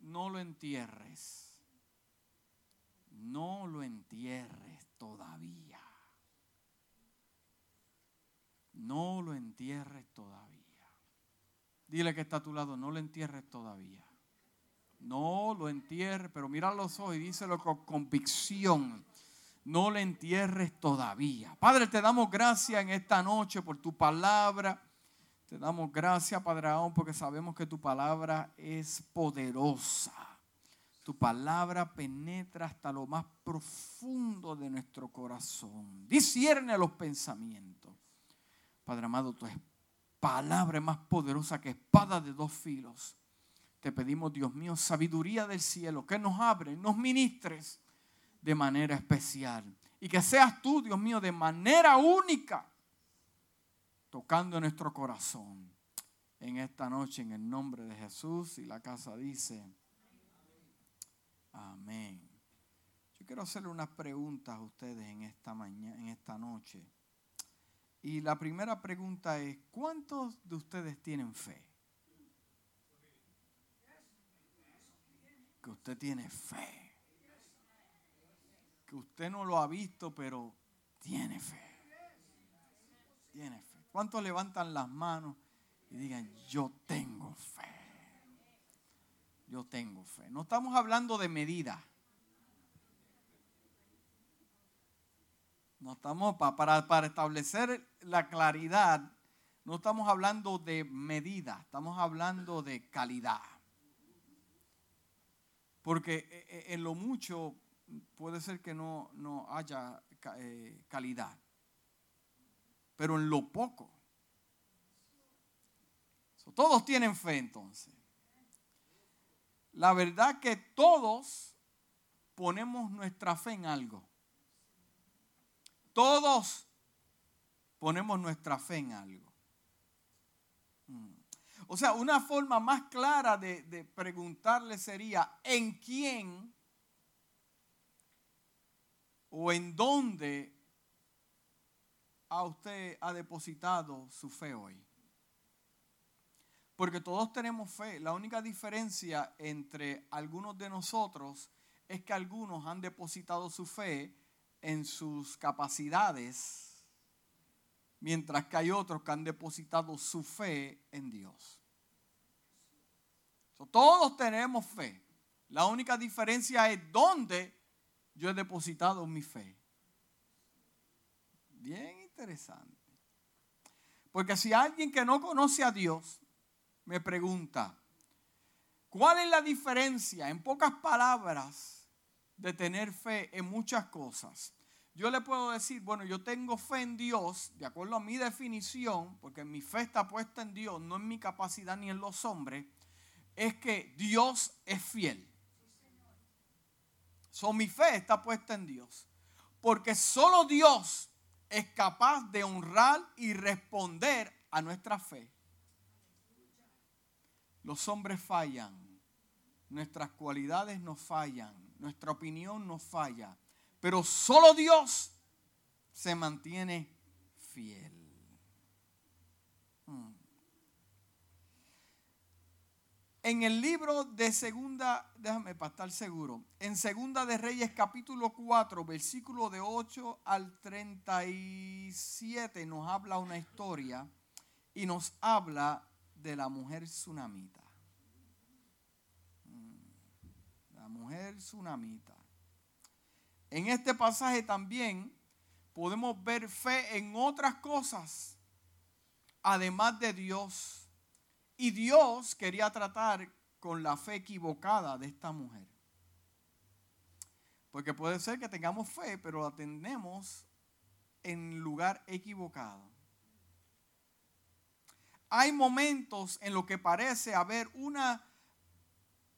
no lo entierres. No lo entierres todavía. No lo entierres todavía. Dile que está a tu lado, no lo entierres todavía. No lo entierres, pero mira los ojos y díselo con convicción. No lo entierres todavía. Padre, te damos gracias en esta noche por tu palabra. Te damos gracias, Padre aún, porque sabemos que tu palabra es poderosa. Tu palabra penetra hasta lo más profundo de nuestro corazón. Discierne los pensamientos. Padre amado, tu palabra es más poderosa que espada de dos filos. Te pedimos, Dios mío, sabiduría del cielo, que nos abre, nos ministres de manera especial. Y que seas tú, Dios mío, de manera única tocando nuestro corazón en esta noche en el nombre de Jesús. Y la casa dice, amén. Yo quiero hacerle unas preguntas a ustedes en esta mañana, en esta noche. Y la primera pregunta es, ¿cuántos de ustedes tienen fe? Que usted tiene fe. Que usted no lo ha visto, pero tiene fe. Tiene fe. ¿Cuántos levantan las manos y digan, yo tengo fe? Yo tengo fe. No estamos hablando de medida. No estamos para, para establecer la claridad. No estamos hablando de medida, estamos hablando de calidad. Porque eh, eh, en lo mucho puede ser que no, no haya eh, calidad pero en lo poco. todos tienen fe entonces. La verdad que todos ponemos nuestra fe en algo. Todos ponemos nuestra fe en algo. Mm. O sea, una forma más clara de, de, preguntarle sería, ¿en quién o en dónde usted ha depositado su fe hoy? Porque todos tenemos fe. La única diferencia entre algunos de nosotros es que algunos han depositado su fe en sus capacidades, mientras que hay otros que han depositado su fe en Dios. todos tenemos fe. La única diferencia es dónde yo he depositado mi fe. Bien interesante. Porque si alguien que no conoce a Dios me pregunta, ¿cuál es la diferencia, en pocas palabras, de tener fe en muchas cosas? Yo le puedo decir, bueno, yo tengo fe en Dios, de acuerdo a mi definición, porque mi fe está puesta en Dios, no en mi capacidad ni en los hombres, es que Dios es fiel. So, mi fe está puesta en Dios. Porque solo Dios es capaz de honrar y responder a nuestra fe. Los hombres fallan, nuestras cualidades nos fallan, nuestra opinión nos falla, pero solo Dios se mantiene fiel. En el libro de segunda, déjame para estar seguro, en segunda de Reyes capítulo 4, versículo de 8 al 37 nos habla una historia y nos habla de la mujer tsunamita. Mm, la mujer tsunamita. En este pasaje también podemos ver fe en otras cosas, además de Dios y Dios quería tratar con la fe equivocada de esta mujer. Porque puede ser que tengamos fe, pero la tenemos en lugar equivocado. Hay momentos en los que parece haber una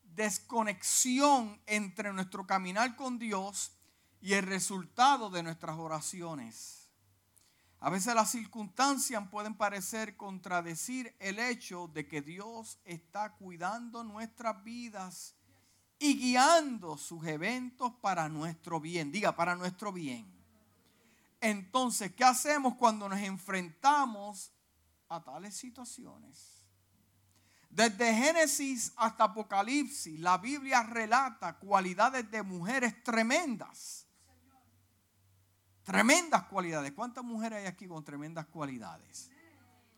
desconexión entre nuestro caminar con Dios y el resultado de nuestras oraciones. A veces las circunstancias pueden parecer contradecir el hecho de que Dios está cuidando nuestras vidas y guiando sus eventos para nuestro bien. Diga, para nuestro bien. Entonces, ¿qué hacemos cuando nos enfrentamos a tales situaciones? Desde Génesis hasta Apocalipsis, la Biblia relata cualidades de mujeres tremendas. Tremendas cualidades. ¿Cuántas mujeres hay aquí con tremendas cualidades?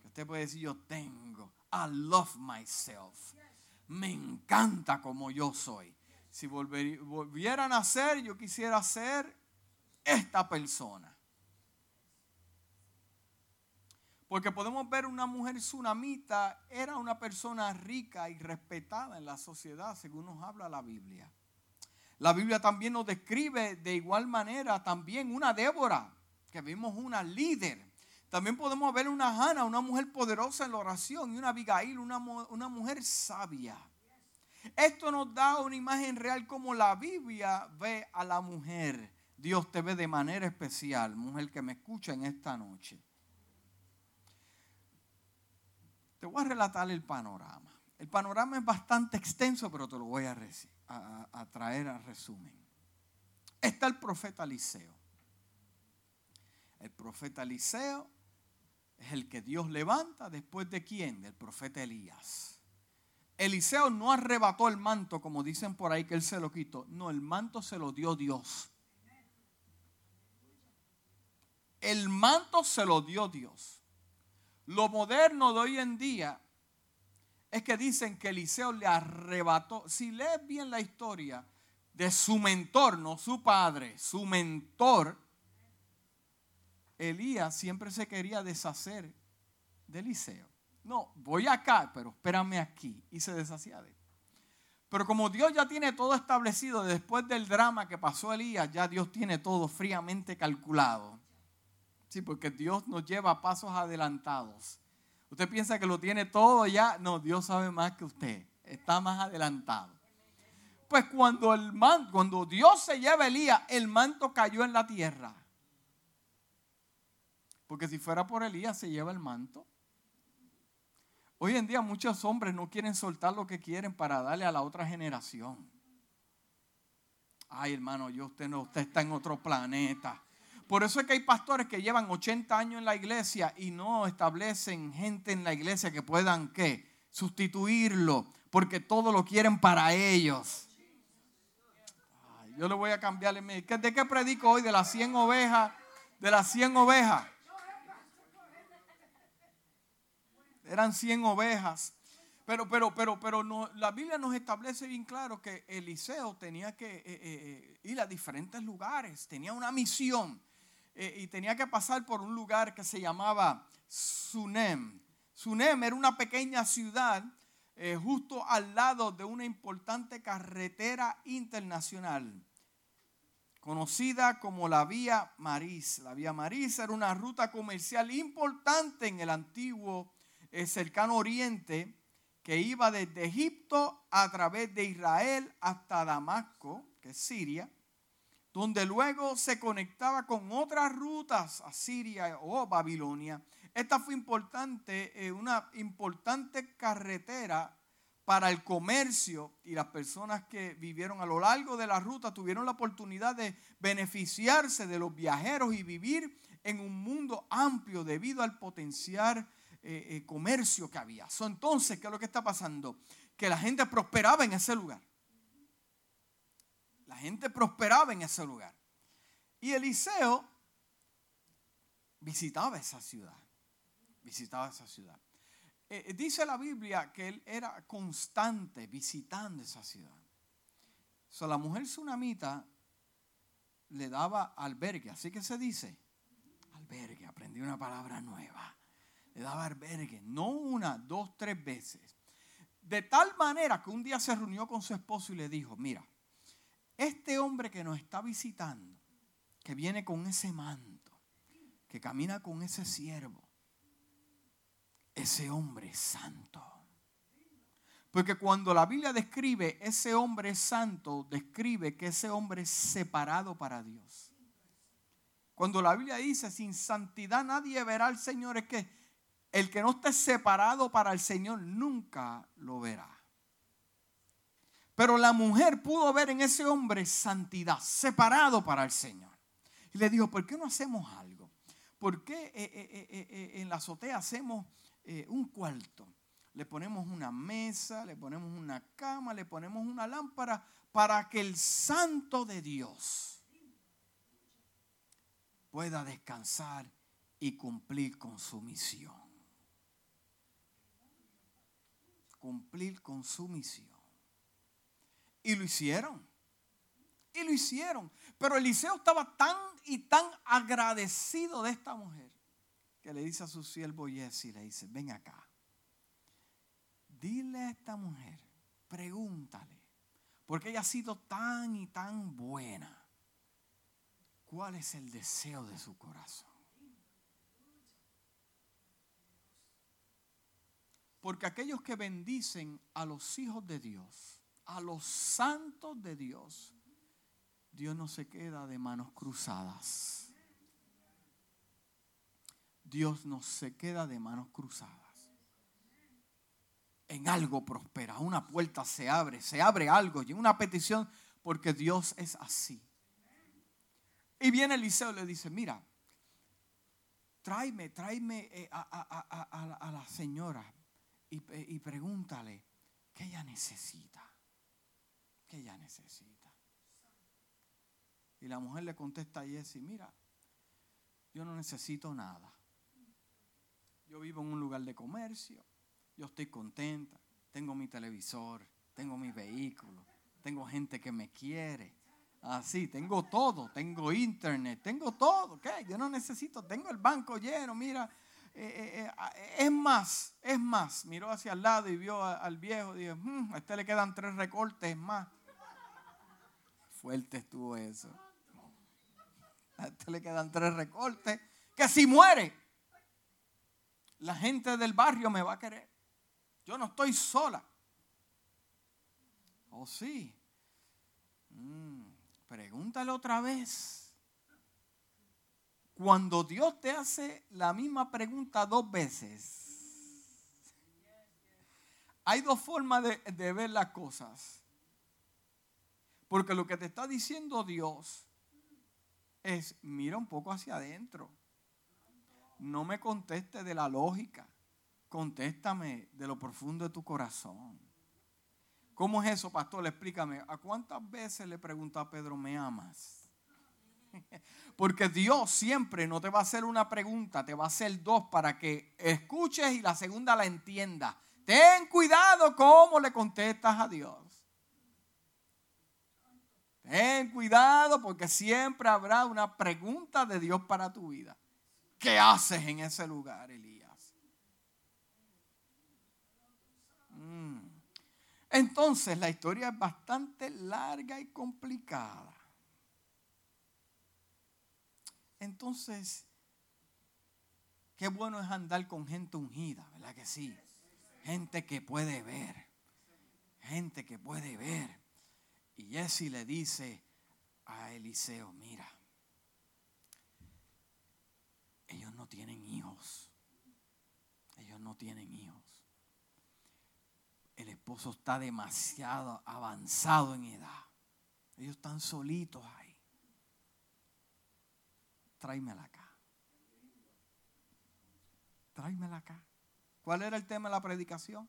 Usted puede decir, yo tengo. I love myself. Me encanta como yo soy. Si volvieran a ser, yo quisiera ser esta persona. Porque podemos ver una mujer tsunamita, era una persona rica y respetada en la sociedad, según nos habla la Biblia. La Biblia también nos describe de igual manera también una Débora, que vimos una líder. También podemos ver una Hannah, una mujer poderosa en la oración, y una Abigail, una, mujer sabia. Esto nos da una imagen real como la Biblia ve a la mujer. Dios te ve de manera especial, mujer que me escucha en esta noche. Te voy a relatar el panorama. El panorama es bastante extenso, pero te lo voy a, a, traer a resumen. Está el profeta Eliseo. El profeta Eliseo es el que Dios levanta después de quién? Del profeta Elías. Eliseo no arrebató el manto, como dicen por ahí que él se lo quitó. No, el manto se lo dio Dios. El manto se lo dio Dios. Lo moderno de hoy en día es que dicen que Eliseo le arrebató. Si lees bien la historia de su mentor, no su padre, su mentor, Elías siempre se quería deshacer de Eliseo. No, voy acá, pero espérame aquí. Y se deshacía de él. Pero como Dios ya tiene todo establecido después del drama que pasó Elías, ya Dios tiene todo fríamente calculado. Sí, porque Dios nos lleva a pasos adelantados. Usted piensa que lo tiene todo ya. No, Dios sabe más que usted. Está más adelantado. Pues cuando, el man, cuando Dios se lleva Elías, el manto cayó en la tierra. Porque si fuera por Elías, se lleva el manto. Hoy en día muchos hombres no quieren soltar lo que quieren para darle a la otra generación. Ay, hermano, yo usted no, usted está en otro planeta. Por eso es que hay pastores que llevan 80 años en la iglesia y no establecen gente en la iglesia que puedan ¿qué? sustituirlo, porque todo lo quieren para ellos. yo le voy a cambiarle. ¿De qué predico hoy? De las 100 ovejas. De las 100 ovejas. Eran 100 ovejas. Pero, pero, pero, pero no, la Biblia nos establece bien claro que Eliseo tenía que eh, eh, eh, ir a diferentes lugares, tenía una misión. Eh, y tenía que pasar por un lugar que se llamaba Sunem. Sunem era una pequeña ciudad eh, justo al lado de una importante carretera internacional conocida como la Vía Maris. La Vía Maris era una ruta comercial importante en el antiguo eh, cercano oriente que iba desde Egipto a través de Israel hasta Damasco, que es Siria, donde luego se conectaba con otras rutas a Siria o Babilonia. Esta fue importante, eh, una importante carretera para el comercio y las personas que vivieron a lo largo de la ruta tuvieron la oportunidad de beneficiarse de los viajeros y vivir en un mundo amplio debido al potencial eh, eh, comercio que había. entonces, ¿qué es lo que está pasando? Que la gente prosperaba en ese lugar. La gente prosperaba en ese lugar. Y Eliseo visitaba esa ciudad. Visitaba esa ciudad. Eh, eh, dice la Biblia que él era constante visitando esa ciudad. So, la mujer tsunamita le daba albergue, así que se dice, albergue, aprendí una palabra nueva. Le daba albergue, no una, dos, tres veces. De tal manera que un día se reunió con su esposo y le dijo, mira, este hombre que nos está visitando, que viene con ese manto, que camina con ese siervo, ese hombre es santo. Porque cuando la Biblia describe ese hombre santo, describe que ese hombre es separado para Dios. Cuando la Biblia dice, sin santidad nadie verá al Señor, es que el que no esté separado para el Señor nunca lo verá. Pero la mujer pudo ver en ese hombre santidad, separado para el Señor. Y le dijo, ¿por qué no hacemos algo? ¿Por qué eh, eh, eh, en la azotea hacemos un cuarto? le ponemos una mesa, le ponemos una cama, le ponemos una lámpara para que el santo de Dios pueda descansar y cumplir con su misión. Cumplir con su misión. Y lo hicieron. Y lo hicieron. Pero Eliseo estaba tan y tan agradecido de esta mujer que le dice a su siervo Jesse, le dice, ven acá. Dile a esta mujer, pregúntale, porque ella ha sido tan y tan buena. ¿Cuál es el deseo de su corazón? Porque aquellos que bendicen a los hijos de Dios, a los santos de Dios, Dios no se queda de manos cruzadas. Dios no se queda de manos cruzadas. En algo prospera, una puerta se abre, se abre algo y una petición porque Dios es así. Y viene Eliseo y le dice, mira, tráeme, tráeme eh, a, la señora y, y pregúntale qué ella necesita. ¿Qué ella necesita? Y la mujer le contesta a Jesse, mira, yo no necesito nada. Yo vivo en un lugar de comercio, yo estoy contenta, tengo mi televisor, tengo mi vehículo, tengo gente que me quiere. Así, tengo todo, tengo internet, tengo todo, ¿qué? Yo no necesito, tengo el banco lleno, mira. Eh, eh, eh, es más, es más. Miró hacia el lado y vio al viejo dijo, hmm, a este le quedan tres recortes más. Fuerte estuvo eso. A este le quedan tres recortes. Que si muere, la gente del barrio me va a querer. Yo no estoy sola. Oh, sí. Mm, pregúntale otra vez. Cuando Dios te hace la misma pregunta dos veces, hay dos formas de, de ver las cosas. Porque lo que te está diciendo Dios es, mira un poco hacia adentro. No me conteste de la lógica. Contéstame de lo profundo de tu corazón. ¿Cómo es eso, pastor? Explícame. ¿A cuántas veces le preguntó a Pedro, ¿me amas? Porque Dios siempre no te va a hacer una pregunta, te va a hacer dos para que escuches y la segunda la entienda. Ten cuidado cómo le contestas a Dios. Ten cuidado porque siempre habrá una pregunta de Dios para tu vida. ¿Qué haces en ese lugar, Elías? Mm. Entonces la historia es bastante larga y complicada. Entonces, qué bueno es andar con gente ungida, ¿verdad que sí? Gente que puede ver, gente que puede ver. Y Jesse le dice a Eliseo, mira, ellos no tienen hijos. Ellos no tienen hijos. El esposo está demasiado avanzado en edad. Ellos están solitos ahí. Tráemela acá. Tráemela acá. ¿Cuál era el tema de la predicación?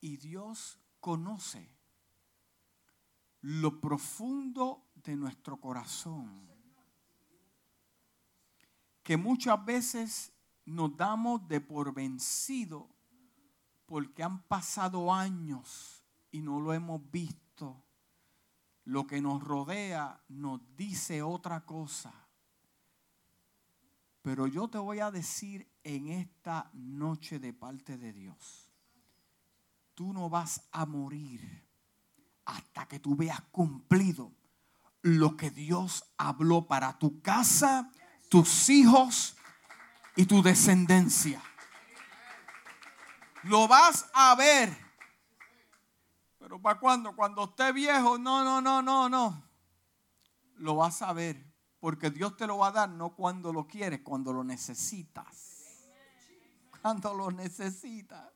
Y Dios conoce lo profundo de nuestro corazón. Que muchas veces nos damos de por vencido porque han pasado años y no lo hemos visto. Lo que nos rodea nos dice otra cosa. Pero yo te voy a decir en esta noche de parte de Dios, tú no vas a morir hasta que tú veas cumplido lo que Dios habló para tu casa, tus hijos y tu descendencia. Lo vas a ver. Pero ¿para cuándo? Cuando esté viejo, no, no, no, no, no. Lo vas a ver porque Dios te lo va a dar no cuando lo quieres, cuando lo necesitas. Cuando lo necesitas.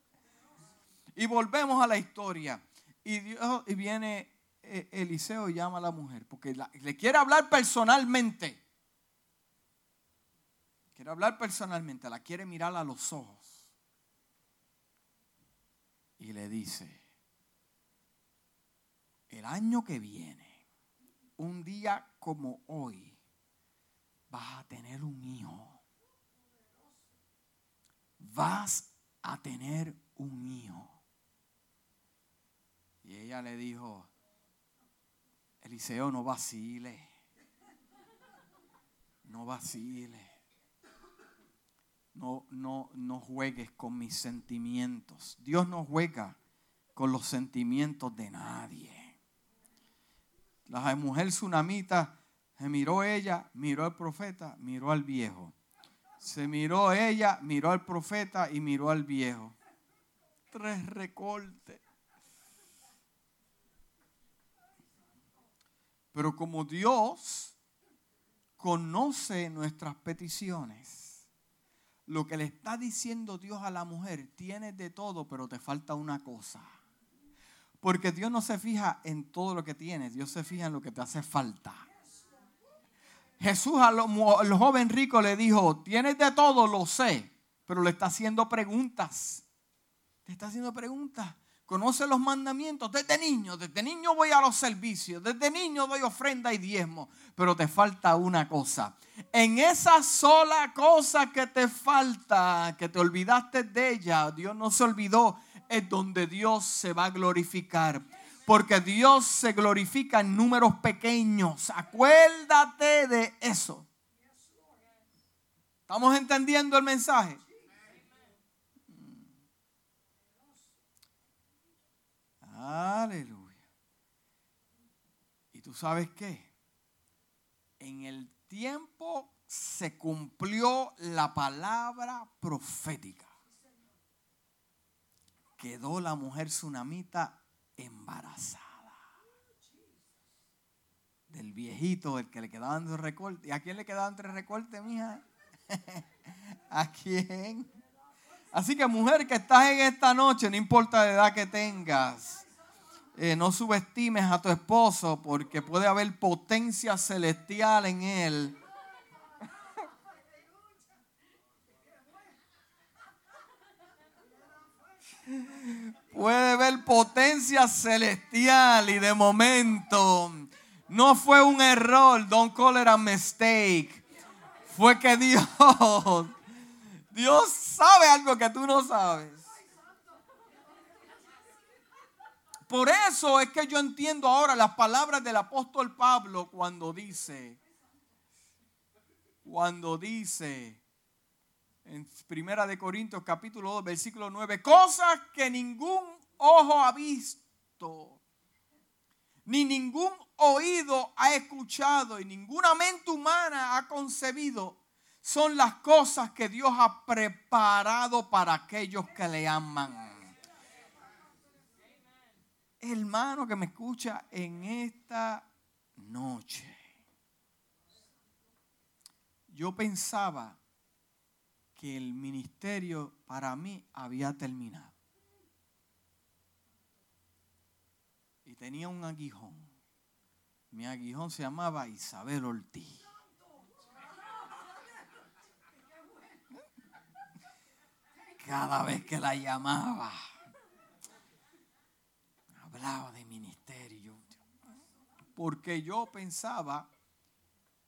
Y volvemos a la historia. Y, Dios, y viene eh, Eliseo llama a la mujer? Porque le quiere hablar personalmente. Quiere hablar personalmente, la quiere mirar a los ojos. Y le dice, el año que viene, un día como hoy, vas a tener un hijo. Vas a tener un hijo. Y ella le dijo, Eliseo, no vacile. No vacile. No, no, no juegues con mis sentimientos. Dios no juega con los sentimientos de nadie. La mujer tsunamita se miró ella, miró al profeta, miró al viejo. Se miró ella, miró al profeta y miró al viejo. Tres recortes. Pero como Dios conoce nuestras peticiones, lo que le está diciendo Dios a la mujer, tienes de todo, pero te falta una cosa. Porque Dios no se fija en todo lo que tienes, Dios se fija en lo que te hace falta. Jesús al joven rico le dijo, tienes de todo, lo sé, pero le está haciendo preguntas. Le está haciendo preguntas. Conoce los mandamientos desde niño. Desde niño voy a los servicios. Desde niño doy ofrenda y diezmo. Pero te falta una cosa. En esa sola cosa que te falta, que te olvidaste de ella, Dios no se olvidó, es donde Dios se va a glorificar. Porque Dios se glorifica en números pequeños. Acuérdate de eso. ¿Estamos entendiendo el mensaje? Aleluya. ¿Y tú sabes qué? En el tiempo se cumplió la palabra profética. Quedó la mujer tsunamita embarazada. Del viejito, el que le quedaban dos recortes. ¿Y a quién le quedaban tres recortes, mija? ¿A quién? Así que mujer que estás en esta noche, no importa la edad que tengas, eh, no subestimes a tu esposo porque puede haber potencia celestial en él. Puede haber potencia celestial y de momento no fue un error, don't call it a mistake. Fue que Dios, Dios sabe algo que tú no sabes. Por eso es que yo entiendo ahora las palabras del apóstol Pablo cuando dice, cuando dice, en Primera de Corintios capítulo 2 versículo 9, cosas que ningún ojo ha visto, ni ningún oído ha escuchado y ninguna mente humana ha concebido, son las cosas que Dios ha preparado para aquellos que le aman. Hermano que me escucha en esta noche, yo pensaba que el ministerio para mí había terminado. Y tenía un aguijón. Mi aguijón se llamaba Isabel Ortiz. Cada vez que la llamaba, hablaba de ministerio. Porque yo pensaba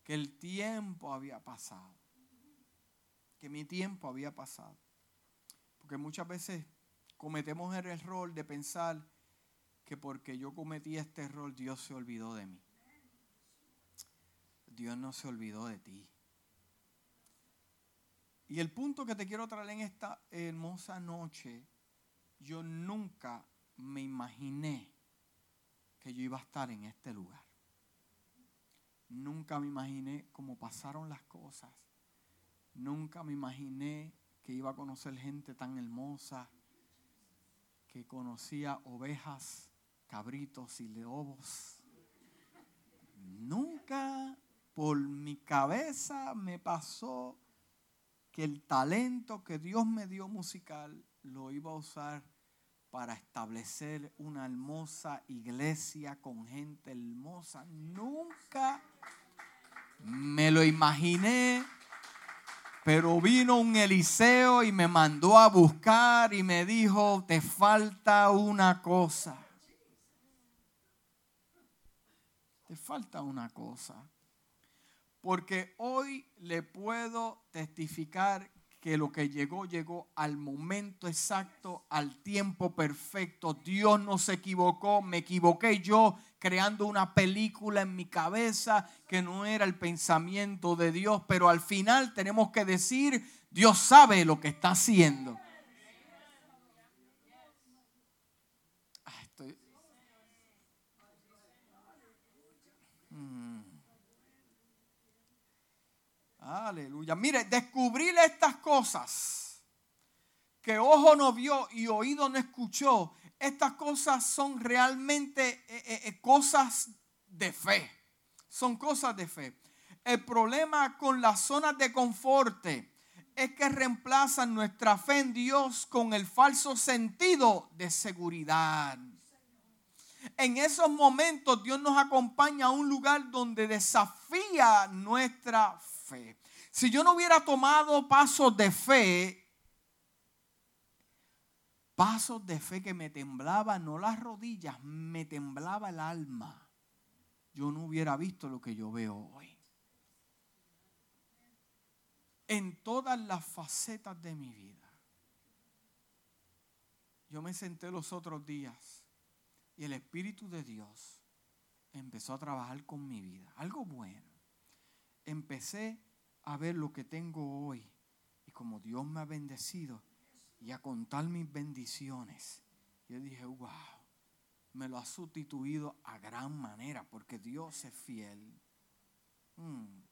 que el tiempo había pasado que mi tiempo había pasado. Porque muchas veces cometemos el error de pensar que porque yo cometí este error, Dios se olvidó de mí. Dios no se olvidó de ti. Y el punto que te quiero traer en esta hermosa noche, yo nunca me imaginé que yo iba a estar en este lugar. Nunca me imaginé cómo pasaron las cosas Nunca me imaginé que iba a conocer gente tan hermosa, que conocía ovejas, cabritos y lobos. Nunca por mi cabeza me pasó que el talento que Dios me dio musical lo iba a usar para establecer una hermosa iglesia con gente hermosa. Nunca me lo imaginé, pero vino un Eliseo y me mandó a buscar y me dijo, te falta una cosa. Te falta una cosa. Porque hoy le puedo testificar que lo que llegó, llegó al momento exacto, al tiempo perfecto. Dios no se equivocó, me equivoqué yo creando una película en mi cabeza que no era el pensamiento de Dios, pero al final tenemos que decir, Dios sabe lo que está haciendo. Aleluya. Mire, descubrir estas cosas que ojo no vio y oído no escuchó, estas cosas son realmente eh, eh, eh, cosas de fe. Son cosas de fe. El problema con las zonas de confort es que reemplazan nuestra fe en Dios con el falso sentido de seguridad. En esos momentos Dios nos acompaña a un lugar donde desafía nuestra fe. Si yo no hubiera tomado pasos de fe, pasos de fe que me temblaban, no las rodillas, me temblaba el alma, yo no hubiera visto lo que yo veo hoy. En todas las facetas de mi vida. Yo me senté los otros días y el Espíritu de Dios empezó a trabajar con mi vida. Algo bueno. Empecé a ver lo que tengo hoy y como Dios me ha bendecido y a contar mis bendiciones. Yo dije, wow, me lo ha sustituido a gran manera porque Dios es fiel. Hmm.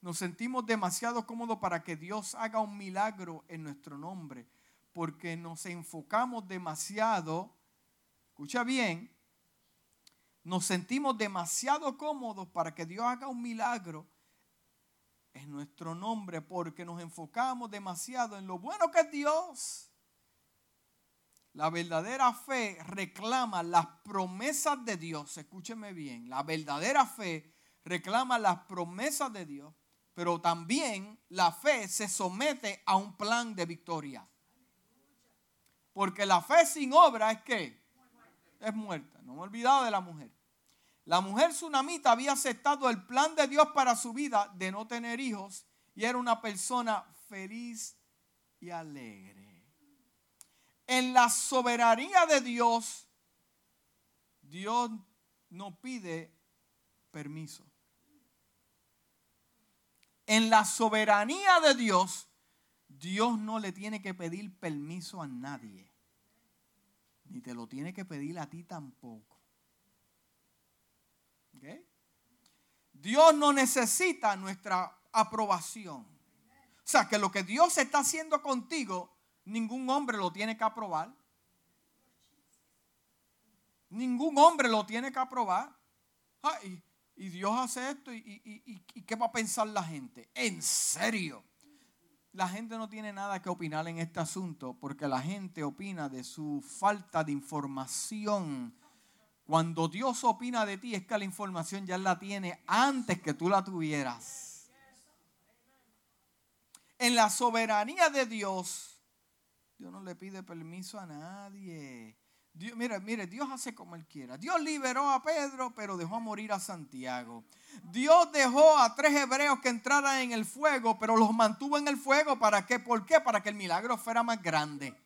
Nos sentimos demasiado cómodos para que Dios haga un milagro en nuestro nombre porque nos enfocamos demasiado, escucha bien, nos sentimos demasiado cómodos para que Dios haga un milagro es nuestro nombre porque nos enfocamos demasiado en lo bueno que es Dios. La verdadera fe reclama las promesas de Dios. Escúcheme bien. La verdadera fe reclama las promesas de Dios. Pero también la fe se somete a un plan de victoria. Porque la fe sin obra es que es muerta. No me he olvidado de la mujer. La mujer tsunamita había aceptado el plan de Dios para su vida de no tener hijos y era una persona feliz y alegre. En la soberanía de Dios, Dios no pide permiso. En la soberanía de Dios, Dios no le tiene que pedir permiso a nadie. Ni te lo tiene que pedir a ti tampoco. Dios no necesita nuestra aprobación. O sea, que lo que Dios está haciendo contigo, ningún hombre lo tiene que aprobar. Ningún hombre lo tiene que aprobar. Ah, y, Dios hace esto y, y, qué va a pensar la gente. En serio. La gente no tiene nada que opinar en este asunto porque la gente opina de su falta de información cuando Dios opina de ti es que la información ya la tiene antes que tú la tuvieras. En la soberanía de Dios, Dios no le pide permiso a nadie. Dios, mire, mire, Dios hace como Él quiera. Dios liberó a Pedro, pero dejó morir a Santiago. Dios dejó a tres hebreos que entraran en el fuego, pero los mantuvo en el fuego. ¿Para qué? ¿Por qué? Para que el milagro fuera más grande.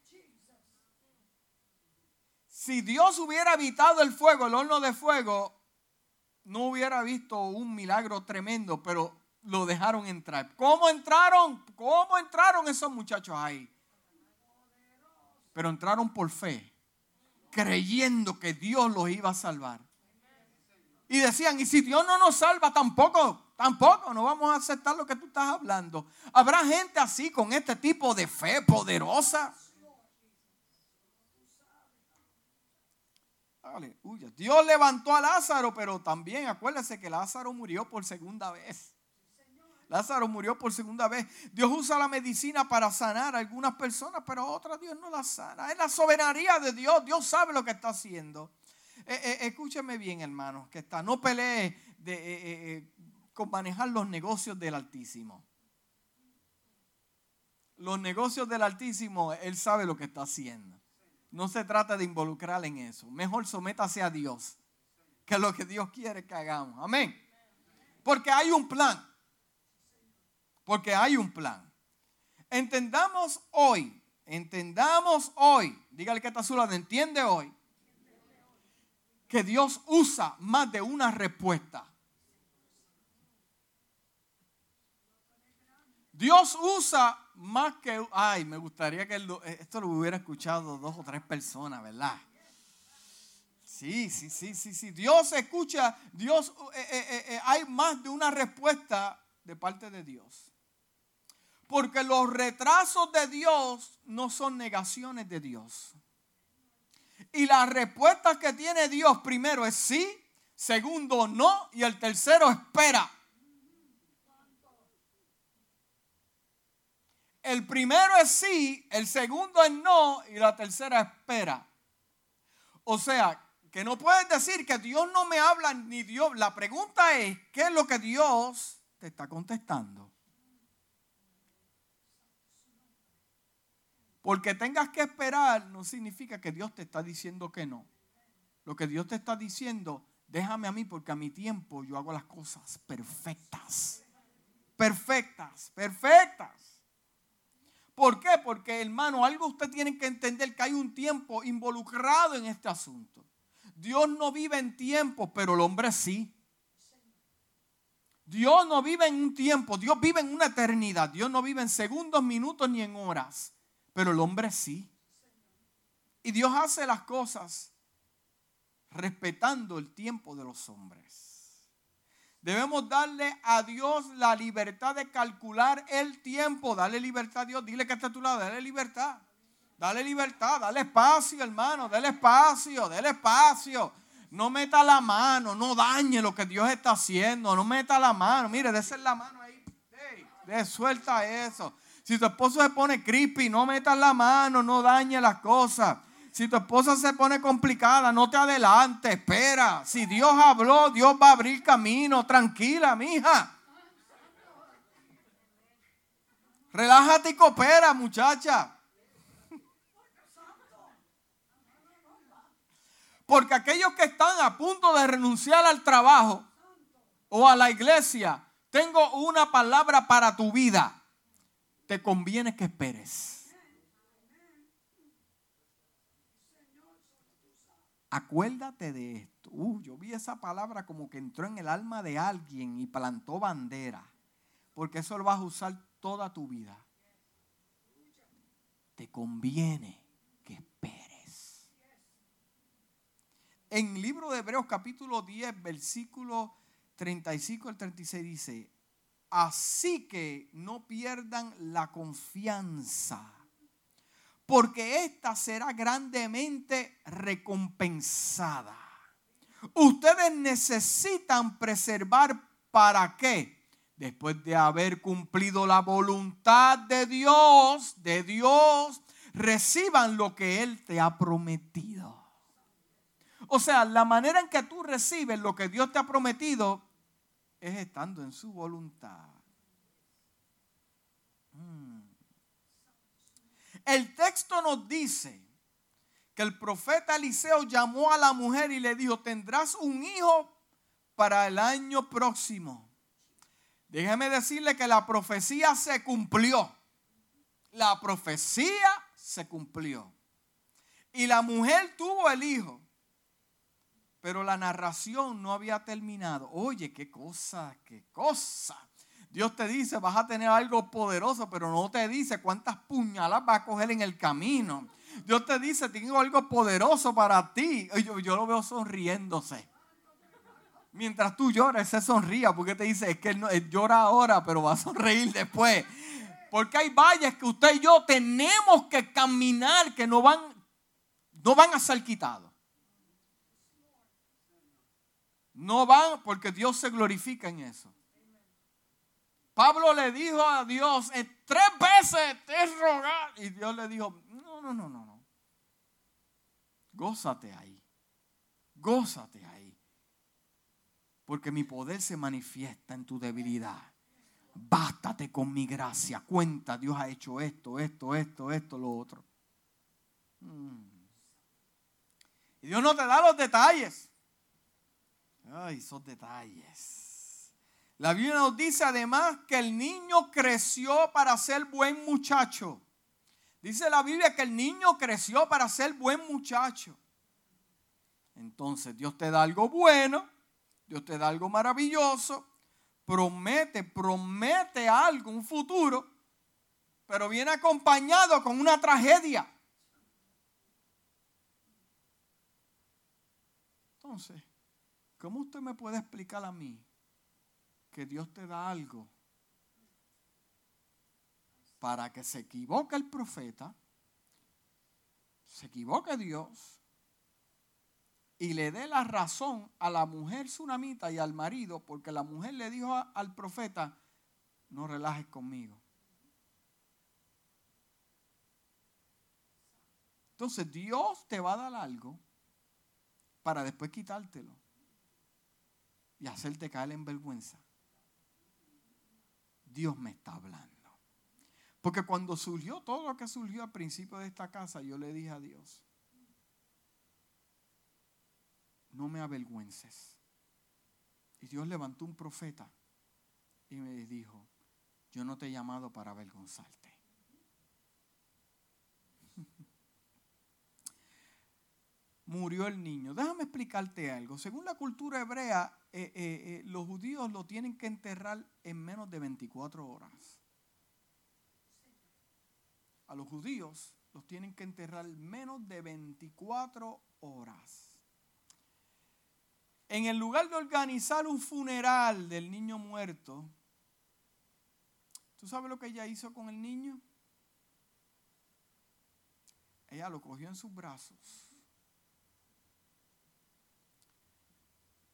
Si Dios hubiera evitado el fuego, el horno de fuego, no hubiera visto un milagro tremendo, pero lo dejaron entrar. ¿Cómo entraron? ¿Cómo entraron esos muchachos ahí? Pero entraron por fe, creyendo que Dios los iba a salvar. Y decían, y si Dios no nos salva, tampoco, tampoco, no vamos a aceptar lo que tú estás hablando. Habrá gente así con este tipo de fe poderosa. Dios levantó a Lázaro, pero también acuérdese que Lázaro murió por segunda vez. Lázaro murió por segunda vez. Dios usa la medicina para sanar a algunas personas, pero a otras Dios no la sana. Es la soberanía de Dios. Dios sabe lo que está haciendo. Eh, eh, escúcheme bien, hermano, que está. No pelee de, con manejar los negocios del Altísimo. Los negocios del Altísimo, Él sabe lo que está haciendo. No se trata de involucrar en eso. Mejor sométase a Dios, que lo que Dios quiere que hagamos. Amén. Porque hay un plan. Porque hay un plan. Entendamos hoy, entendamos hoy, dígale que está su lado, entiende hoy, que Dios usa más de una respuesta. Dios usa más que, ay, me gustaría que esto lo hubiera escuchado dos o tres personas, ¿verdad? Sí, sí, sí, sí, sí. Dios escucha, Dios, eh, eh, eh, hay más de una respuesta de parte de Dios. Porque los retrasos de Dios no son negaciones de Dios. Y la respuesta que tiene Dios primero es sí, segundo no y el tercero espera. El primero es sí, el segundo es no y la tercera espera. O sea, que no puedes decir que Dios no me habla ni Dios. La pregunta es, ¿qué es lo que Dios te está contestando? Porque tengas que esperar no significa que Dios te está diciendo que no. Lo que Dios te está diciendo, déjame a mí porque a mi tiempo yo hago las cosas perfectas. Perfectas, perfectas. ¿Por qué? Porque hermano, algo usted tiene que entender que hay un tiempo involucrado en este asunto. Dios no vive en tiempo, pero el hombre sí. Dios no vive en un tiempo, Dios vive en una eternidad. Dios no vive en segundos, minutos ni en horas, pero el hombre sí. Y Dios hace las cosas respetando el tiempo de los hombres. Debemos darle a Dios la libertad de calcular el tiempo. Dale libertad a Dios. Dile que está a tu lado. Dale libertad. Dale libertad. Dale espacio, hermano. Dale espacio. Dale espacio. No meta la mano. No dañe lo que Dios está haciendo. No meta la mano. Mire, dése la mano ahí. de, suelta eso. Si tu esposo se pone creepy, no metas la mano. No dañe las cosas. Si tu esposa se pone complicada, no te adelantes, espera. Si Dios habló, Dios va a abrir camino. Tranquila, mija. Relájate y coopera, muchacha. Porque aquellos que están a punto de renunciar al trabajo o a la iglesia, tengo una palabra para tu vida. Te conviene que esperes. Acuérdate de esto. Uh, yo vi esa palabra como que entró en el alma de alguien y plantó bandera. Porque eso lo vas a usar toda tu vida. Te conviene que esperes. En el libro de Hebreos capítulo 10, versículo 35 al 36 dice, así que no pierdan la confianza porque ésta será grandemente recompensada. Ustedes necesitan preservar para qué? Después de haber cumplido la voluntad de Dios, de Dios, reciban lo que Él te ha prometido. O sea, la manera en que tú recibes lo que Dios te ha prometido es estando en su voluntad. El texto nos dice que el profeta Eliseo llamó a la mujer y le dijo, tendrás un hijo para el año próximo. Déjeme decirle que la profecía se cumplió. La profecía se cumplió. Y la mujer tuvo el hijo. Pero la narración no había terminado. Oye, qué cosa, qué cosa. Dios te dice, vas a tener algo poderoso, pero no te dice cuántas puñalas vas a coger en el camino. Dios te dice, tengo algo poderoso para ti. Yo, yo lo veo sonriéndose. Mientras tú lloras, se sonría porque te dice, es que él, llora ahora, pero va a sonreír después. Porque hay valles que usted y yo tenemos que caminar que no van, no van a ser quitados. No van porque Dios se glorifica en eso. Pablo le dijo a Dios, eh, tres veces te he rogado. Y Dios le dijo, no, no, no, no, no. Gózate ahí. Gózate ahí. Porque mi poder se manifiesta en tu debilidad. Bástate con mi gracia. Cuenta, Dios ha hecho esto, esto, esto, esto, lo otro. Mm. Y Dios no te da los detalles. Ay, esos detalles. La Biblia nos dice además que el niño creció para ser buen muchacho. Dice la Biblia que el niño creció para ser buen muchacho. Entonces Dios te da algo bueno, Dios te da algo maravilloso, promete, promete algo, un futuro, pero viene acompañado con una tragedia. Entonces, ¿cómo usted me puede explicar a mí que Dios te da algo para que se equivoque el profeta, se equivoque Dios y le dé la razón a la mujer tsunamita y al marido, porque la mujer le dijo al profeta, no relajes conmigo. Entonces Dios te va a dar algo para después quitártelo y hacerte caer en vergüenza. Dios me está hablando. Porque cuando surgió todo lo que surgió al principio de esta casa, yo le dije a Dios, no me avergüences. Y Dios levantó un profeta y me dijo, yo no te he llamado para avergonzarte. Murió el niño. Déjame explicarte algo. Según la cultura hebrea, eh, eh, eh, los judíos lo tienen que enterrar en menos de 24 horas. A los judíos los tienen que enterrar menos de 24 horas. En el lugar de organizar un funeral del niño muerto, ¿tú sabes lo que ella hizo con el niño? Ella lo cogió en sus brazos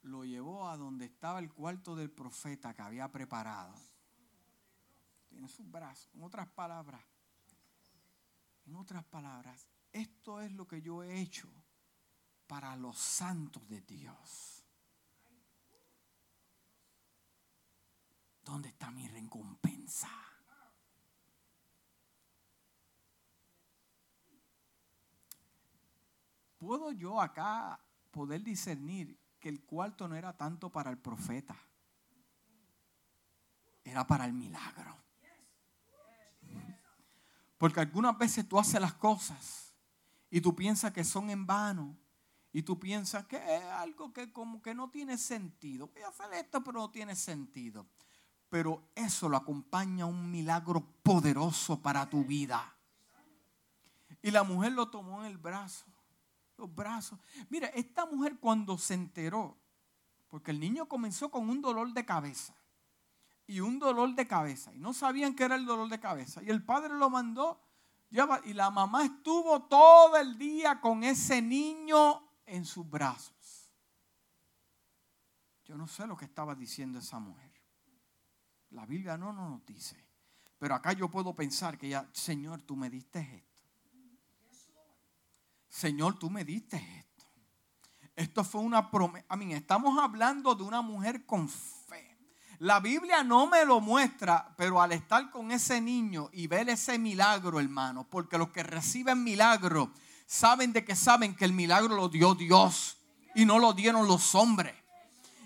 lo llevó a donde estaba el cuarto del profeta que había preparado. Tiene sus brazos. En otras palabras, en otras palabras, esto es lo que yo he hecho para los santos de Dios. ¿Dónde está mi recompensa? ¿Puedo yo acá poder discernir el cuarto no era tanto para el profeta, era para el milagro. Porque algunas veces tú haces las cosas y tú piensas que son en vano. Y tú piensas que es algo que como que no tiene sentido. Voy a hacer esto, pero no tiene sentido. Pero eso lo acompaña un milagro poderoso para tu vida. Y la mujer lo tomó en el brazo los brazos. Mira, esta mujer cuando se enteró, porque el niño comenzó con un dolor de cabeza y un dolor de cabeza y no sabían qué era el dolor de cabeza y el padre lo mandó y la mamá estuvo todo el día con ese niño en sus brazos. Yo no sé lo que estaba diciendo esa mujer. La Biblia no nos dice. Pero acá yo puedo pensar que ya, Señor, tú me diste esto. Señor, tú me diste esto. Esto fue una promesa. A estamos hablando de una mujer con fe. La Biblia no me lo muestra, pero al estar con ese niño y ver ese milagro, hermano, porque los que reciben milagro saben de que saben que el milagro lo dio Dios y no lo dieron los hombres.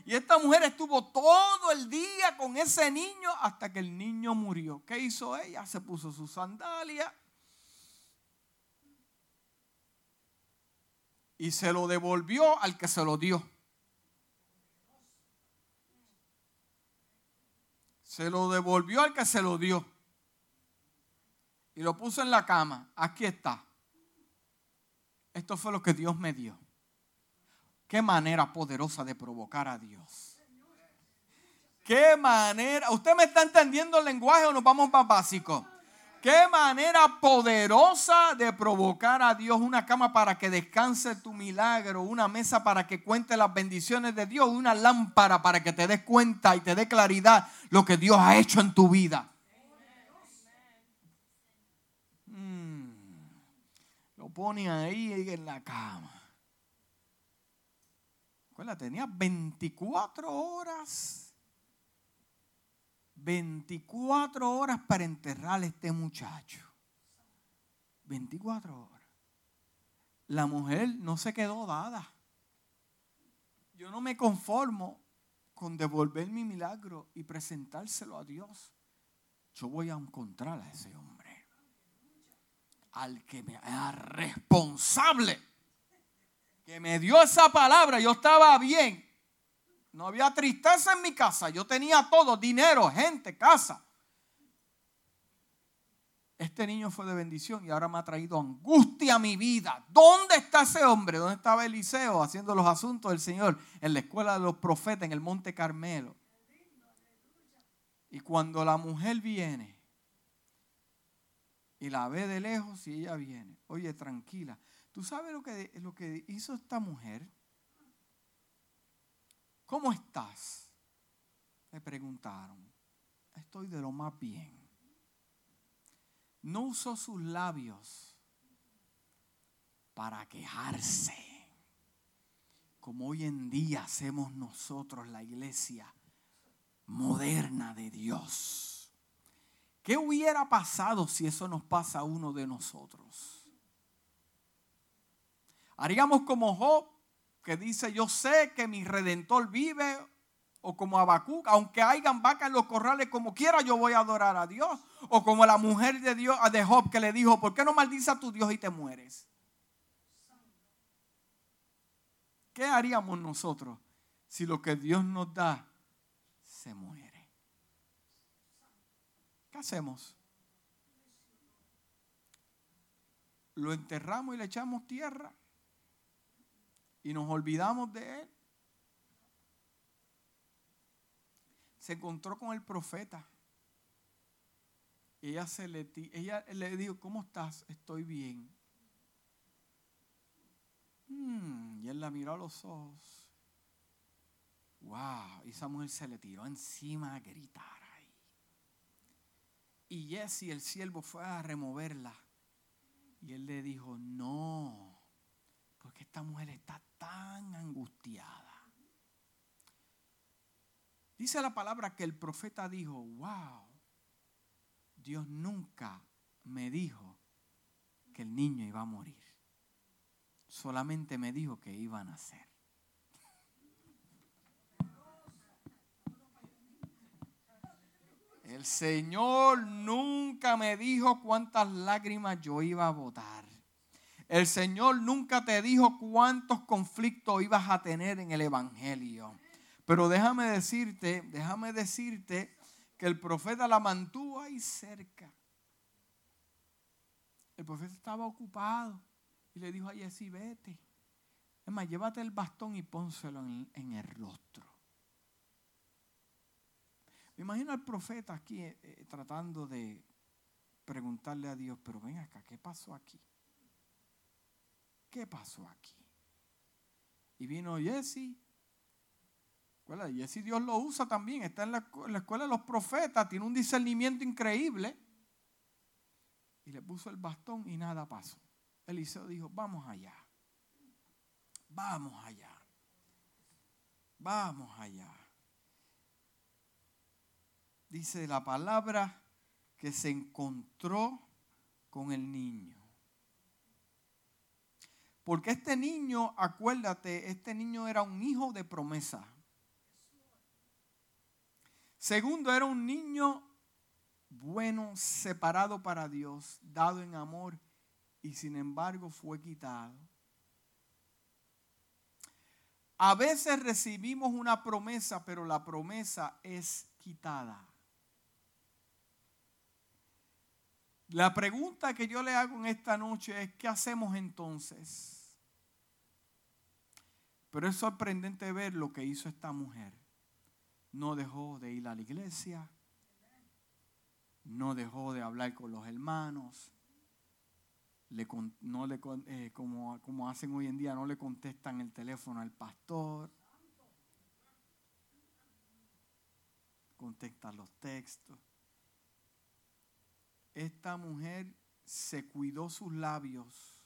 Y esta mujer estuvo todo el día con ese niño hasta que el niño murió. ¿Qué hizo ella? Se puso su sandalia y se lo devolvió al que se lo dio. Se lo devolvió al que se lo dio. Y lo puso en la cama. Aquí está. Esto fue lo que Dios me dio. Qué manera poderosa de provocar a Dios. Qué manera. ¿Usted me está entendiendo el lenguaje o nos vamos más básico? Qué manera poderosa de provocar a Dios una cama para que descanse tu milagro, una mesa para que cuente las bendiciones de Dios, una lámpara para que te des cuenta y te dé claridad lo que Dios ha hecho en tu vida. Mm. Lo pone ahí en la cama. tenía 24 horas 24 horas para enterrar a este muchacho. 24 horas. La mujer no se quedó dada. Yo no me conformo con devolver mi milagro y presentárselo a Dios. Yo voy a encontrar a ese hombre. Al que me era responsable. Que me dio esa palabra. Yo estaba bien. No había tristeza en mi casa. Yo tenía todo, dinero, gente, casa. Este niño fue de bendición y ahora me ha traído angustia a mi vida. ¿Dónde está ese hombre? ¿Dónde estaba Eliseo haciendo los asuntos del Señor? En la escuela de los profetas, en el Monte Carmelo. Y cuando la mujer viene y la ve de lejos y ella viene, oye, tranquila. ¿Tú sabes lo que, lo que hizo esta mujer? ¿Cómo estás? Me preguntaron. Estoy de lo más bien. No usó sus labios para quejarse, como hoy en día hacemos nosotros la iglesia moderna de Dios. ¿Qué hubiera pasado si eso nos pasa a uno de nosotros? Haríamos como Job que dice, yo sé que mi redentor vive, o como Habacuc, aunque hayan vacas en los corrales como quiera, yo voy a adorar a Dios. O como la mujer de Dios, de Job, que le dijo, ¿por qué no maldices a tu Dios y te mueres? ¿Qué haríamos nosotros si lo que Dios nos da se muere? ¿Qué hacemos? ¿Lo enterramos y le echamos tierra? Y nos olvidamos de él. Se encontró con el profeta. Y ella, se le, ella le dijo, ¿cómo estás? Estoy bien. Hmm, y él la miró a los ojos. Wow. Y esa mujer se le tiró encima a gritar ahí. Y Jesse, el siervo, fue a removerla. Y él le dijo, no, porque esta mujer está tan angustiada. Dice la palabra que el profeta dijo, wow, Dios nunca me dijo que el niño iba a morir. Solamente me dijo que iba a nacer. El Señor nunca me dijo cuántas lágrimas yo iba a botar. El Señor nunca te dijo cuántos conflictos ibas a tener en el Evangelio. Pero déjame decirte, déjame decirte que el profeta la mantuvo ahí cerca. El profeta estaba ocupado y le dijo a Jesse, vete. Es más, llévate el bastón y pónselo en, el rostro. Me imagino al profeta aquí eh, eh, tratando de preguntarle a Dios, pero ven acá, ¿qué pasó aquí? ¿Qué pasó aquí? Y vino Jesse. Jesse Dios lo usa también, está en la, escuela de los profetas, tiene un discernimiento increíble. Y le puso el bastón y nada pasó. Eliseo dijo, vamos allá, vamos allá, vamos allá. Dice la palabra que se encontró con el niño. Porque este niño, acuérdate, este niño era un hijo de promesa. Segundo, era un niño bueno, separado para Dios, dado en amor y sin embargo fue quitado. A veces recibimos una promesa, pero la promesa es quitada. La pregunta que yo le hago en esta noche es, ¿qué hacemos entonces? Pero es sorprendente ver lo que hizo esta mujer. No dejó de ir a la iglesia. no dejó de hablar con los hermanos, no le, eh, como, como hacen hoy en día, no le contestan el teléfono al pastor, contestan los textos. Esta mujer se cuidó sus labios.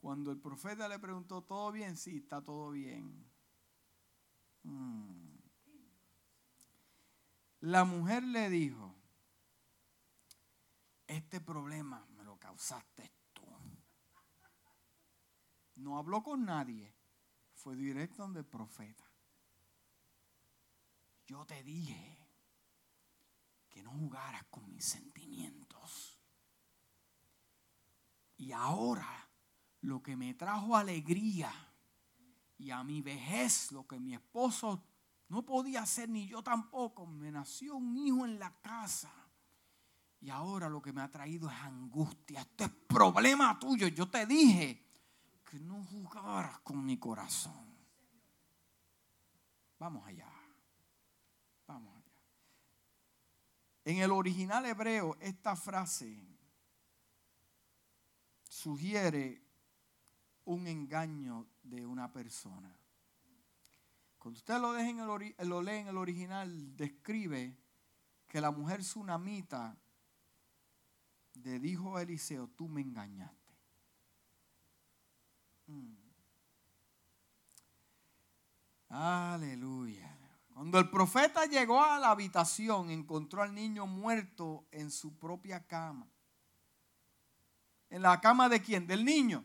Cuando el profeta le preguntó, ¿todo bien? Sí, está todo bien. Mm. La mujer le dijo, este problema me lo causaste tú. No habló con nadie, fue directo donde el profeta. Yo te dije que no jugaras con mis sentimientos. Y ahora lo que me trajo alegría y a mi vejez, lo que mi esposo no podía hacer ni yo tampoco, me nació un hijo en la casa y ahora lo que me ha traído es angustia. Este es problema tuyo. Yo te dije que no jugaras con mi corazón. Vamos allá. Vamos allá. En el original hebreo, esta frase sugiere un engaño de una persona. Cuando usted lo, el, lee en el original, describe que la mujer sunamita le dijo a Eliseo, tú me engañaste. Mm. Aleluya. Cuando el profeta llegó a la habitación, encontró al niño muerto en su propia cama. ¿En la cama de quién? Del niño.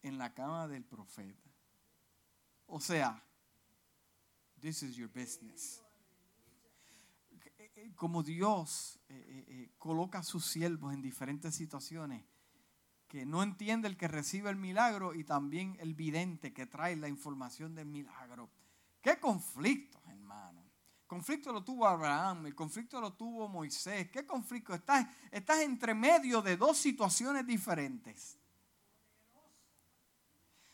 En la cama del profeta. O sea, this is your business como Dios eh, eh, eh, coloca a sus siervos en diferentes situaciones, que no entiende el que recibe el milagro y también el vidente que trae la información del milagro. ¿Qué conflicto, hermano? conflicto lo tuvo Abraham, el conflicto lo tuvo Moisés. ¿Qué conflicto? Estás, estás entre medio de dos situaciones diferentes.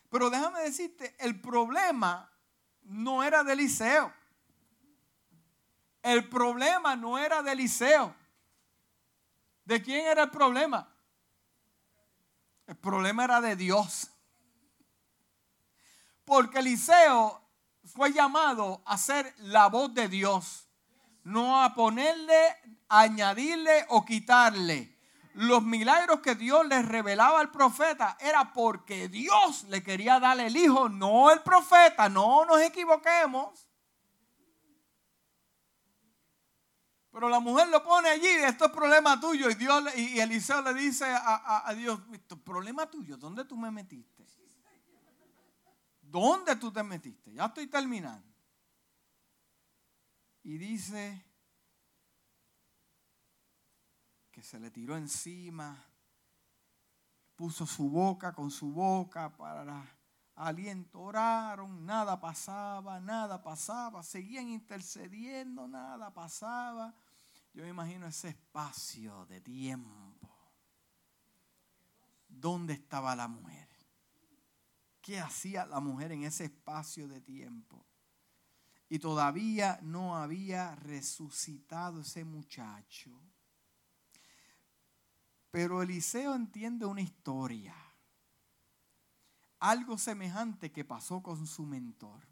Pero déjame decirte, el problema no era de Eliseo. El problema no era de Eliseo. ¿De quién era el problema? El problema era de Dios. Porque Eliseo fue llamado a ser la voz de Dios. No a ponerle, añadirle o quitarle. Los milagros que Dios le revelaba al profeta era porque Dios le quería darle el hijo, no el profeta. No nos equivoquemos. Pero la mujer lo pone allí, esto es problema tuyo. Y, Dios, y Eliseo le dice a, Dios, esto es problema tuyo, ¿dónde tú me metiste? ¿Dónde tú te metiste? Ya estoy terminando. Y dice que se le tiró encima, puso su boca con su boca para aliento, oraron, nada pasaba, nada pasaba, seguían intercediendo, nada pasaba. Yo me imagino ese espacio de tiempo. ¿Dónde estaba la mujer? ¿Qué hacía la mujer en ese espacio de tiempo? Y todavía no había resucitado ese muchacho. Pero Eliseo entiende una historia algo semejante que pasó con su mentor.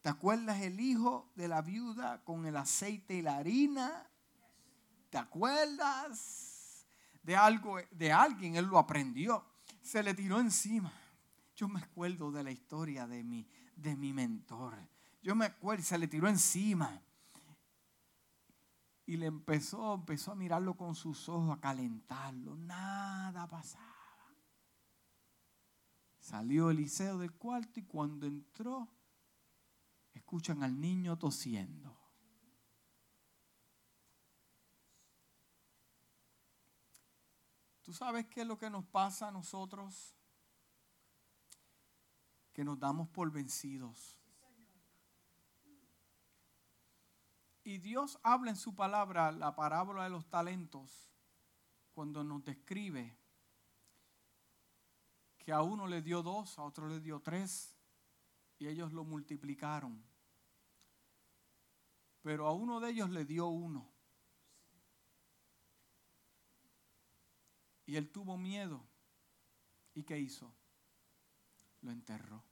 ¿Te acuerdas el hijo de la viuda con el aceite y la harina? ¿Te acuerdas de algo de alguien? Él lo aprendió. Se le tiró encima. Yo me acuerdo de la historia de mi, de mi mentor. Yo me acuerdo, se le tiró encima. Y le empezó, empezó a mirarlo con sus ojos, a calentarlo. Nada pasaba. Salió Eliseo del cuarto y cuando entró, escuchan al niño tosiendo. ¿Tú sabes qué es lo que nos pasa a nosotros? Que nos damos por vencidos. Y Dios habla en su palabra, la parábola de los talentos, cuando nos describe que a uno le dio dos, a otro le dio tres, y ellos lo multiplicaron. Pero a uno de ellos le dio uno. Y él tuvo miedo. ¿Y qué hizo? Lo enterró.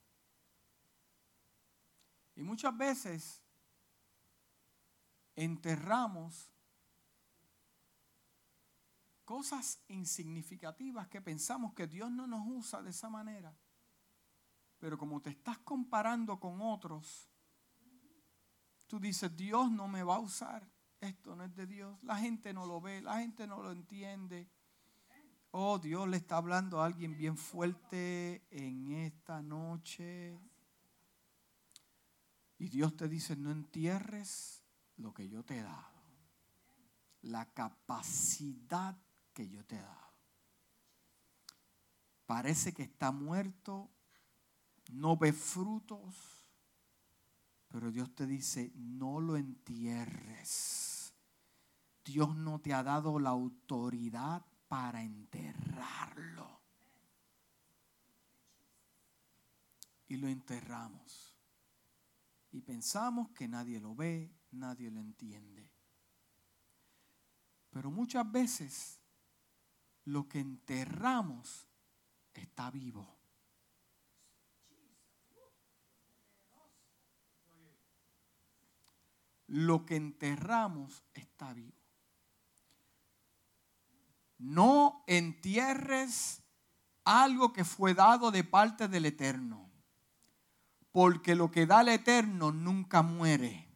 Y muchas veces enterramos cosas insignificativas que pensamos que Dios no nos usa de esa manera. Pero como te estás comparando con otros, tú dices, Dios no me va a usar. Esto no es de Dios. La gente no lo ve, la gente no lo entiende. Oh, Dios le está hablando a alguien bien fuerte en esta noche. Y Dios te dice, no entierres lo que yo te he dado. La capacidad que yo te he dado. Parece que está muerto, no ve frutos, pero Dios te dice, no lo entierres. Dios no te ha dado la autoridad para enterrarlo. Y lo enterramos. Y pensamos que nadie lo ve, nadie lo entiende. Pero muchas veces lo que enterramos está vivo. Lo que enterramos está vivo. No entierres algo que fue dado de parte del Eterno. Porque lo que da el Eterno nunca muere,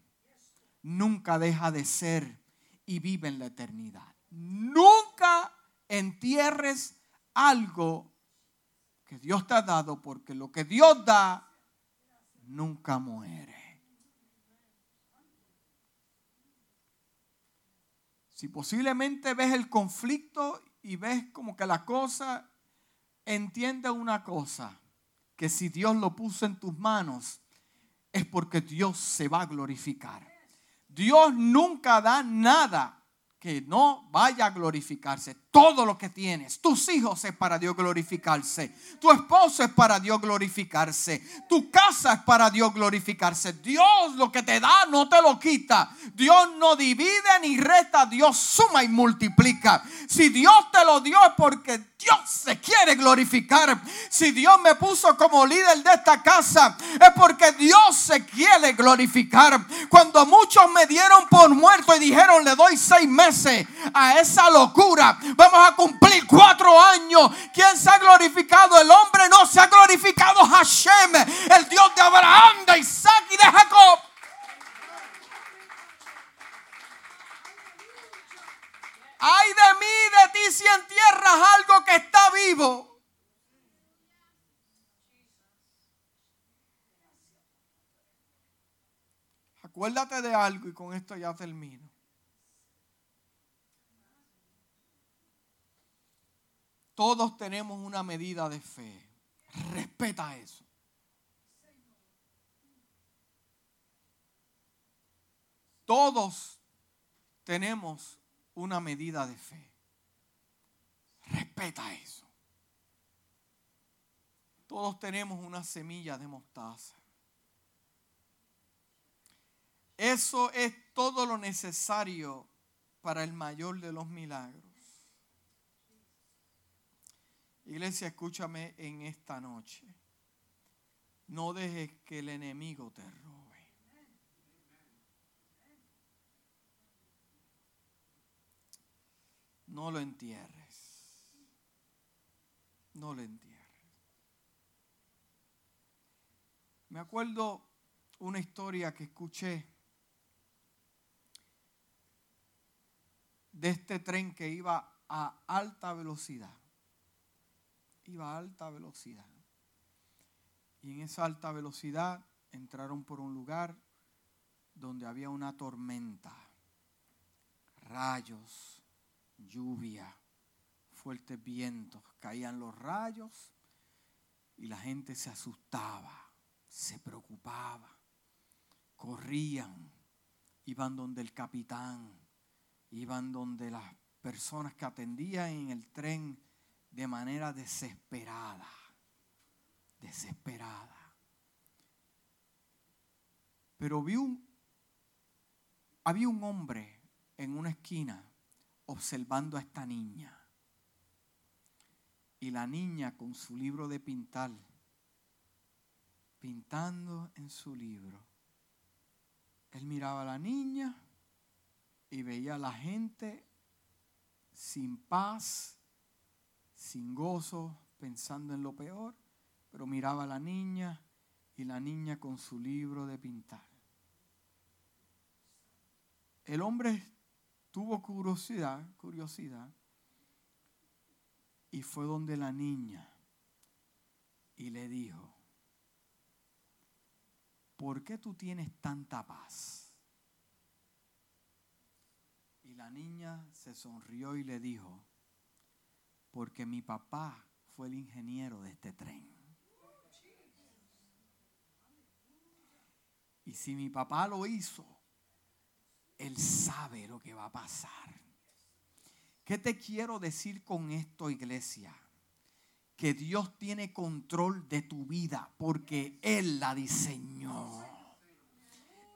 nunca deja de ser y vive en la eternidad. Nunca entierres algo que Dios te ha dado, porque lo que Dios da nunca muere. Si posiblemente ves el conflicto y ves como que la cosa, entiende una cosa, que si Dios lo puso en tus manos, es porque Dios se va a glorificar. Dios nunca da nada que no vaya a glorificarse. Todo lo que tienes, tus hijos es para Dios glorificarse, tu esposo es para Dios glorificarse, tu casa es para Dios glorificarse. Dios lo que te da no te lo quita. Dios no divide ni resta, Dios suma y multiplica. Si Dios te lo dio es porque Dios se quiere glorificar. Si Dios me puso como líder de esta casa es porque Dios se quiere glorificar. Cuando muchos me dieron por muerto y dijeron le doy seis meses a esa locura vamos a cumplir cuatro años. ¿Quién se ha glorificado? El hombre no se ha glorificado Hashem, el Dios de Abraham, de Isaac y de Jacob. Ay de mí, de ti, si entierras algo que está vivo. Acuérdate de algo y con esto ya termino. Todos tenemos una medida de fe. Respeta eso. Todos tenemos una medida de fe. Respeta eso. Todos tenemos una semilla de mostaza. Eso es todo lo necesario para el mayor de los milagros. Iglesia, escúchame en esta noche. No dejes que el enemigo te robe. No lo entierres. No lo entierres. Me acuerdo una historia que escuché de este tren que iba a alta velocidad iba a alta velocidad. Y en esa alta velocidad entraron por un lugar donde había una tormenta, rayos, lluvia, fuertes vientos, caían los rayos y la gente se asustaba, se preocupaba, corrían, iban donde el capitán, iban donde las personas que atendían en el tren de manera desesperada, desesperada. Pero vi un, había un hombre en una esquina observando a esta niña. Y la niña con su libro de pintar, pintando en su libro. Él miraba a la niña y veía a la gente sin paz, sin gozo, pensando en lo peor, pero miraba a la niña y la niña con su libro de pintar. El hombre tuvo curiosidad, curiosidad, y fue donde la niña y le dijo, ¿por qué tú tienes tanta paz? Y la niña se sonrió y le dijo, porque mi papá fue el ingeniero de este tren. Y si mi papá lo hizo, él sabe lo que va a pasar. ¿Qué te quiero decir con esto, iglesia? Que Dios tiene control de tu vida porque Él la diseñó.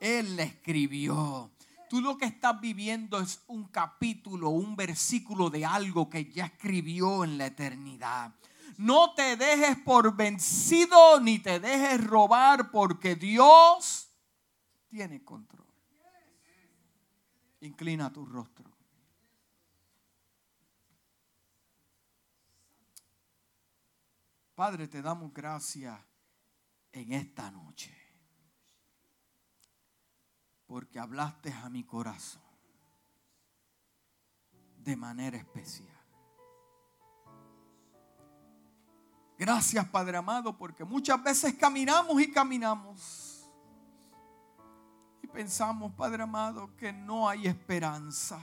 Él la escribió. Tú lo que estás viviendo es un capítulo, un versículo de algo que ya escribió en la eternidad. No te dejes por vencido ni te dejes robar porque Dios tiene control. Inclina tu rostro. Padre, te damos gracias en esta noche. Porque hablaste a mi corazón de manera especial. Gracias, Padre amado, porque muchas veces caminamos y caminamos pensamos, Padre amado, que no hay esperanza.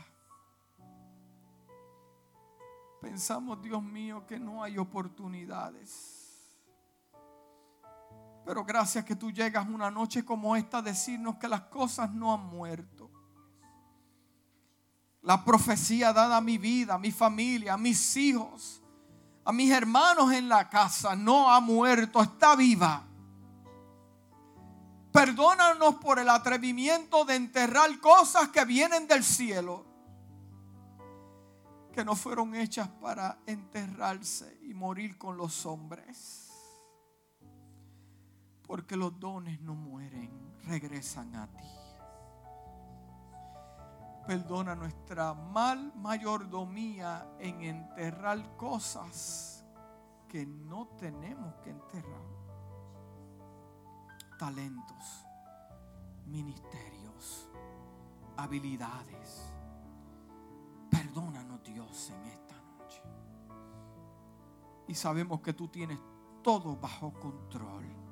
Pensamos, Dios mío, que no hay oportunidades. Pero gracias que tú llegas una noche como esta a decirnos que las cosas no han muerto. La profecía dada a mi vida, a mi familia, a mis hijos, a mis hermanos en la casa no ha muerto, está viva. Perdónanos por el atrevimiento de enterrar cosas que vienen del cielo, que no fueron hechas para enterrarse y morir con los hombres. Porque los dones no mueren, regresan a ti. Perdona nuestra mal mayordomía en enterrar cosas que no tenemos que enterrar talentos, ministerios, habilidades. Perdónanos Dios en esta noche. Y sabemos que tú tienes todo bajo control.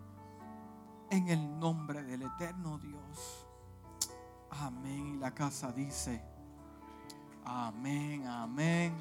En el nombre del eterno Dios. Amén. Y la casa dice, amén, amén.